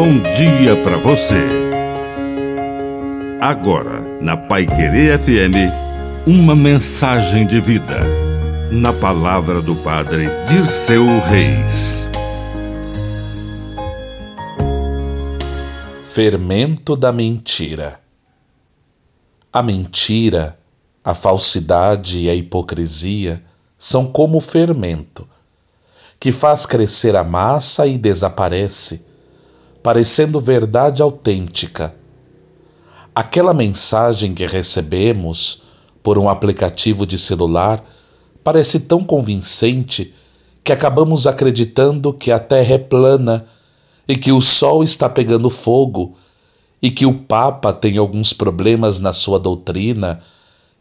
bom dia para você. Agora, na Pai Querer FM, uma mensagem de vida. Na palavra do Padre de seu Reis. Fermento da mentira. A mentira, a falsidade e a hipocrisia são como fermento, que faz crescer a massa e desaparece parecendo verdade autêntica. Aquela mensagem que recebemos por um aplicativo de celular parece tão convincente que acabamos acreditando que a Terra é plana e que o Sol está pegando fogo e que o Papa tem alguns problemas na sua doutrina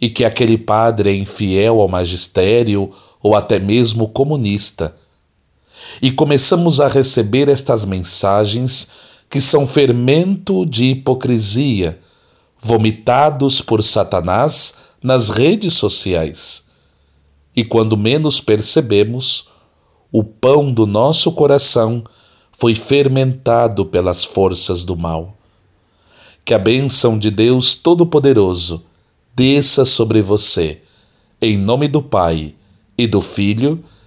e que aquele padre é infiel ao magistério ou até mesmo comunista e começamos a receber estas mensagens que são fermento de hipocrisia, vomitados por Satanás nas redes sociais. E quando menos percebemos, o pão do nosso coração foi fermentado pelas forças do mal. Que a bênção de Deus Todo-Poderoso desça sobre você, em nome do Pai, e do Filho,